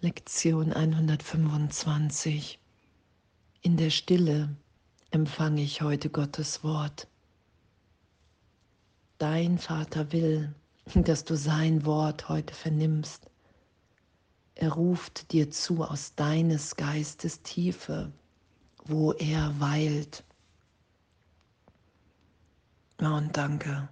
Lektion 125. In der Stille empfange ich heute Gottes Wort. Dein Vater will, dass du sein Wort heute vernimmst. Er ruft dir zu aus deines Geistes Tiefe, wo er weilt. Und danke.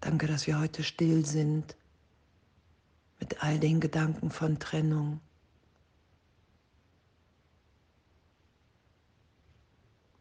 Danke, dass wir heute still sind mit all den Gedanken von Trennung.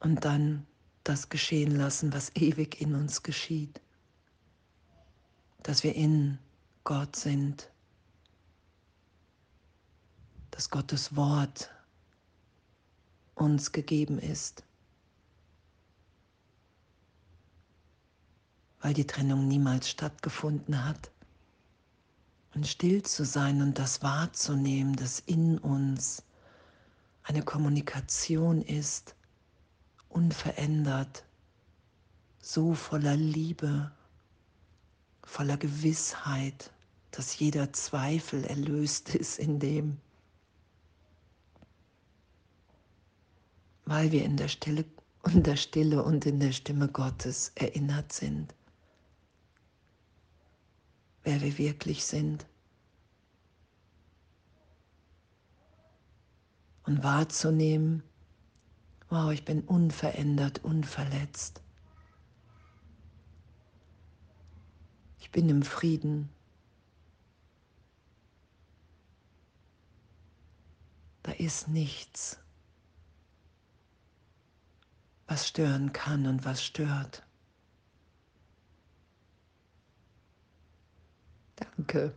Und dann das geschehen lassen, was ewig in uns geschieht. Dass wir in Gott sind. Dass Gottes Wort uns gegeben ist. Weil die Trennung niemals stattgefunden hat und still zu sein und das wahrzunehmen, dass in uns eine Kommunikation ist, unverändert, so voller Liebe, voller Gewissheit, dass jeder Zweifel erlöst ist in dem, weil wir in der Stille, in der Stille und in der Stimme Gottes erinnert sind wer wir wirklich sind. Und wahrzunehmen, wow, ich bin unverändert, unverletzt. Ich bin im Frieden. Da ist nichts, was stören kann und was stört. Danke.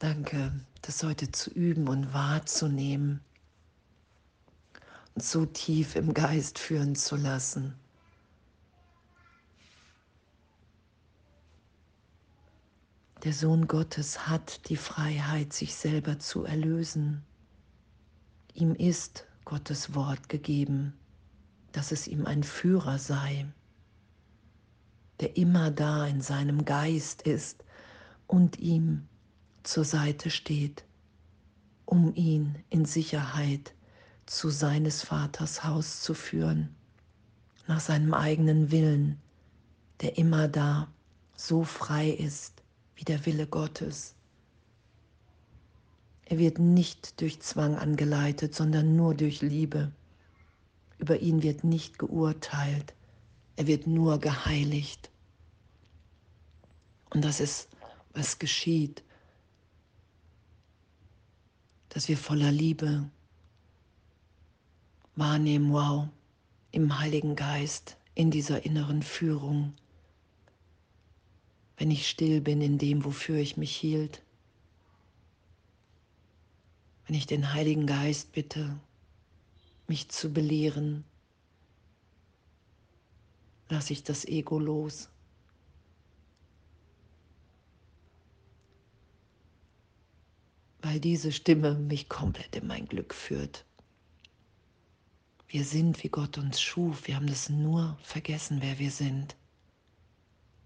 Danke, das heute zu üben und wahrzunehmen so tief im Geist führen zu lassen. Der Sohn Gottes hat die Freiheit, sich selber zu erlösen. Ihm ist Gottes Wort gegeben, dass es ihm ein Führer sei, der immer da in seinem Geist ist und ihm zur Seite steht, um ihn in Sicherheit zu seines Vaters Haus zu führen, nach seinem eigenen Willen, der immer da so frei ist wie der Wille Gottes. Er wird nicht durch Zwang angeleitet, sondern nur durch Liebe. Über ihn wird nicht geurteilt, er wird nur geheiligt. Und das ist was geschieht, dass wir voller Liebe wahrnehmen, wow, im Heiligen Geist, in dieser inneren Führung, wenn ich still bin in dem, wofür ich mich hielt, wenn ich den Heiligen Geist bitte, mich zu belehren, lasse ich das Ego los. weil diese Stimme mich komplett in mein Glück führt. Wir sind, wie Gott uns schuf. Wir haben das nur vergessen, wer wir sind.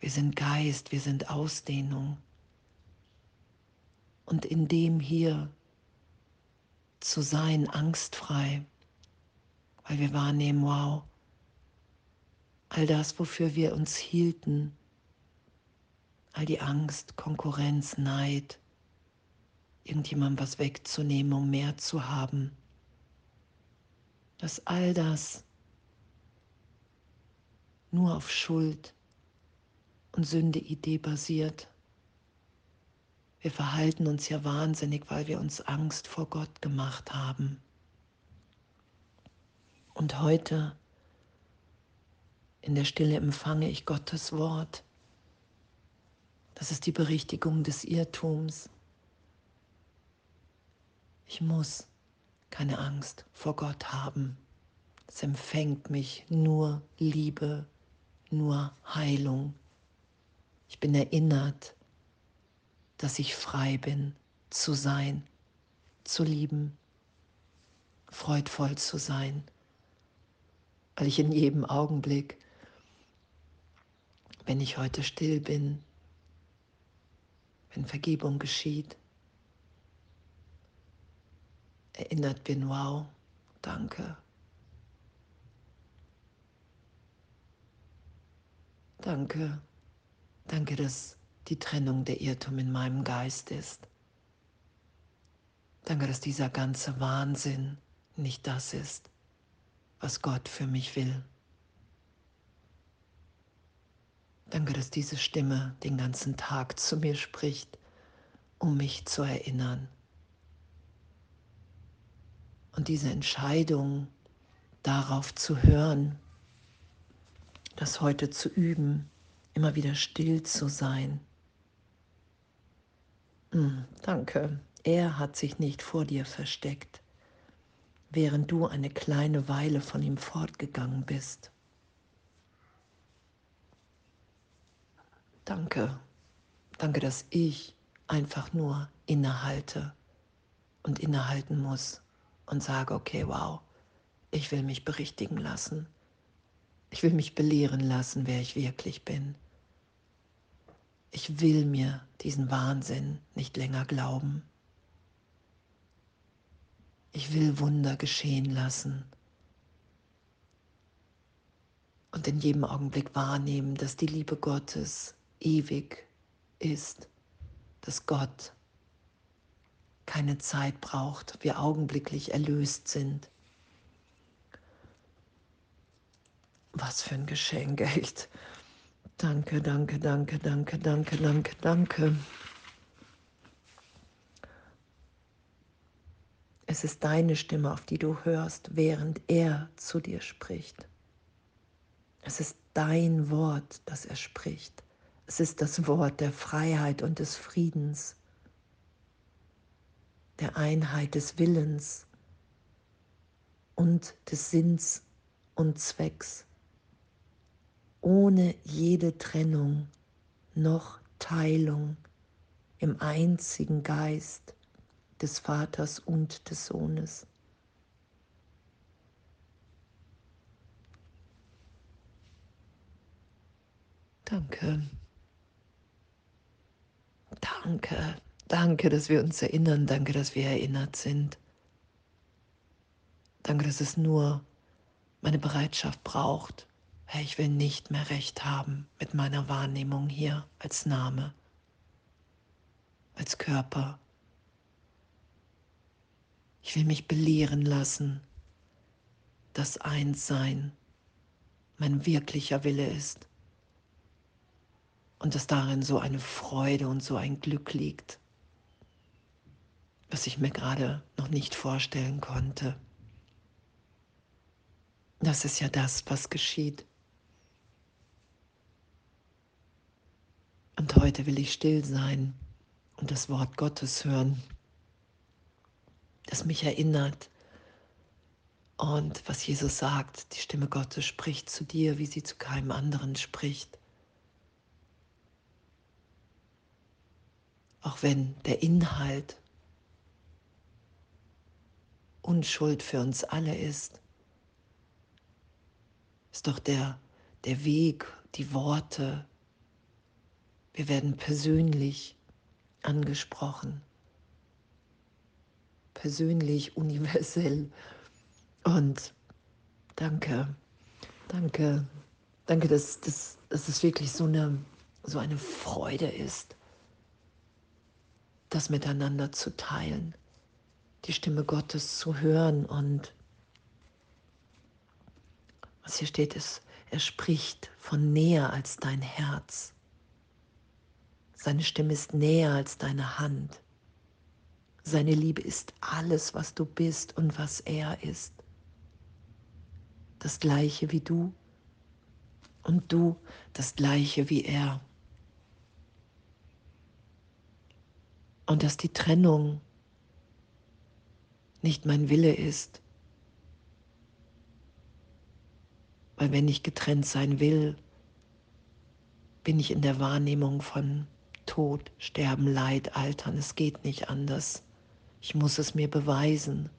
Wir sind Geist, wir sind Ausdehnung. Und in dem hier zu sein, angstfrei, weil wir wahrnehmen, wow, all das, wofür wir uns hielten, all die Angst, Konkurrenz, Neid, irgendjemandem was wegzunehmen, um mehr zu haben. Dass all das nur auf Schuld und Sünde-Idee basiert. Wir verhalten uns ja wahnsinnig, weil wir uns Angst vor Gott gemacht haben. Und heute in der Stille empfange ich Gottes Wort. Das ist die Berichtigung des Irrtums. Ich muss keine Angst vor Gott haben. Es empfängt mich nur Liebe, nur Heilung. Ich bin erinnert, dass ich frei bin zu sein, zu lieben, freudvoll zu sein, weil ich in jedem Augenblick, wenn ich heute still bin, wenn Vergebung geschieht. Erinnert bin, wow, danke. Danke, danke, dass die Trennung der Irrtum in meinem Geist ist. Danke, dass dieser ganze Wahnsinn nicht das ist, was Gott für mich will. Danke, dass diese Stimme den ganzen Tag zu mir spricht, um mich zu erinnern. Und diese Entscheidung darauf zu hören, das heute zu üben, immer wieder still zu sein. Mm, danke, er hat sich nicht vor dir versteckt, während du eine kleine Weile von ihm fortgegangen bist. Danke, danke, dass ich einfach nur innehalte und innehalten muss und sage, okay, wow, ich will mich berichtigen lassen. Ich will mich belehren lassen, wer ich wirklich bin. Ich will mir diesen Wahnsinn nicht länger glauben. Ich will Wunder geschehen lassen und in jedem Augenblick wahrnehmen, dass die Liebe Gottes ewig ist, dass Gott keine Zeit braucht, wir augenblicklich erlöst sind. Was für ein Geschenk, echt. Danke, danke, danke, danke, danke, danke, danke. Es ist deine Stimme, auf die du hörst, während er zu dir spricht. Es ist dein Wort, das er spricht. Es ist das Wort der Freiheit und des Friedens, der Einheit des Willens und des Sinns und Zwecks, ohne jede Trennung noch Teilung im einzigen Geist des Vaters und des Sohnes. Danke. Danke, danke, dass wir uns erinnern, danke, dass wir erinnert sind. Danke, dass es nur meine Bereitschaft braucht. Hey, ich will nicht mehr recht haben mit meiner Wahrnehmung hier als Name, als Körper. Ich will mich belehren lassen, dass Einssein mein wirklicher Wille ist und dass darin so eine Freude und so ein Glück liegt, was ich mir gerade noch nicht vorstellen konnte. Das ist ja das, was geschieht. Und heute will ich still sein und das Wort Gottes hören, das mich erinnert. Und was Jesus sagt, die Stimme Gottes spricht zu dir, wie sie zu keinem anderen spricht. auch wenn der Inhalt Unschuld für uns alle ist, ist doch der, der Weg, die Worte, wir werden persönlich angesprochen, persönlich, universell. Und danke, danke, danke, dass, dass, dass es wirklich so eine, so eine Freude ist das miteinander zu teilen, die Stimme Gottes zu hören und was hier steht ist, er spricht von näher als dein Herz. Seine Stimme ist näher als deine Hand. Seine Liebe ist alles, was du bist und was er ist. Das gleiche wie du und du das gleiche wie er. und dass die Trennung nicht mein Wille ist. Weil wenn ich getrennt sein will, bin ich in der Wahrnehmung von Tod, Sterben, Leid, Altern. Es geht nicht anders. Ich muss es mir beweisen.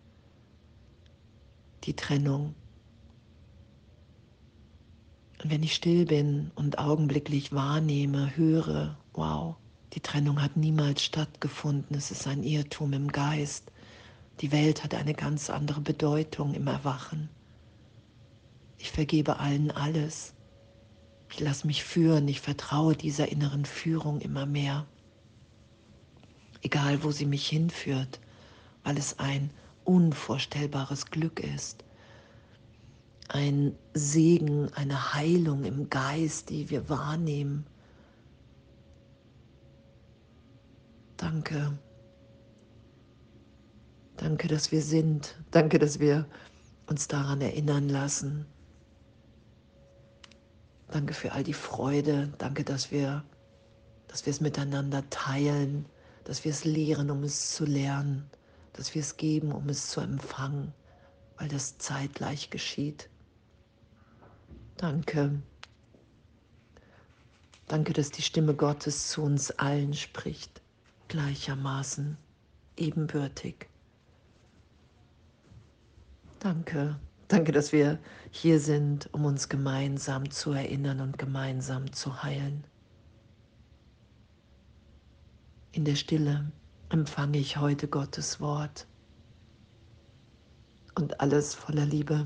Die Trennung. Und wenn ich still bin und augenblicklich wahrnehme, höre, wow, Die Trennung hat niemals stattgefunden. Es ist ein Irrtum im Geist. Die Welt hat eine ganz andere Bedeutung im Erwachen. Ich vergebe allen alles. Ich lasse mich führen. Ich vertraue dieser inneren Führung immer mehr. Egal, wo sie mich hinführt, weil es ein unvorstellbares Glück ist. Ein Segen, eine Heilung im Geist, die wir wahrnehmen Danke. Danke, dass wir sind. Danke, dass wir uns daran erinnern lassen. Danke für all die Freude. Danke, dass wir, dass wir es miteinander teilen, dass wir es lehren, um es zu lernen, dass wir es geben, um es zu empfangen, weil das zeitgleich geschieht. Danke. Danke, dass die Stimme Gottes zu uns allen spricht gleichermaßen ebenbürtig. Danke, danke, dass wir hier sind, um uns gemeinsam zu erinnern und gemeinsam zu heilen. In der Stille empfange ich heute Gottes Wort und alles voller Liebe.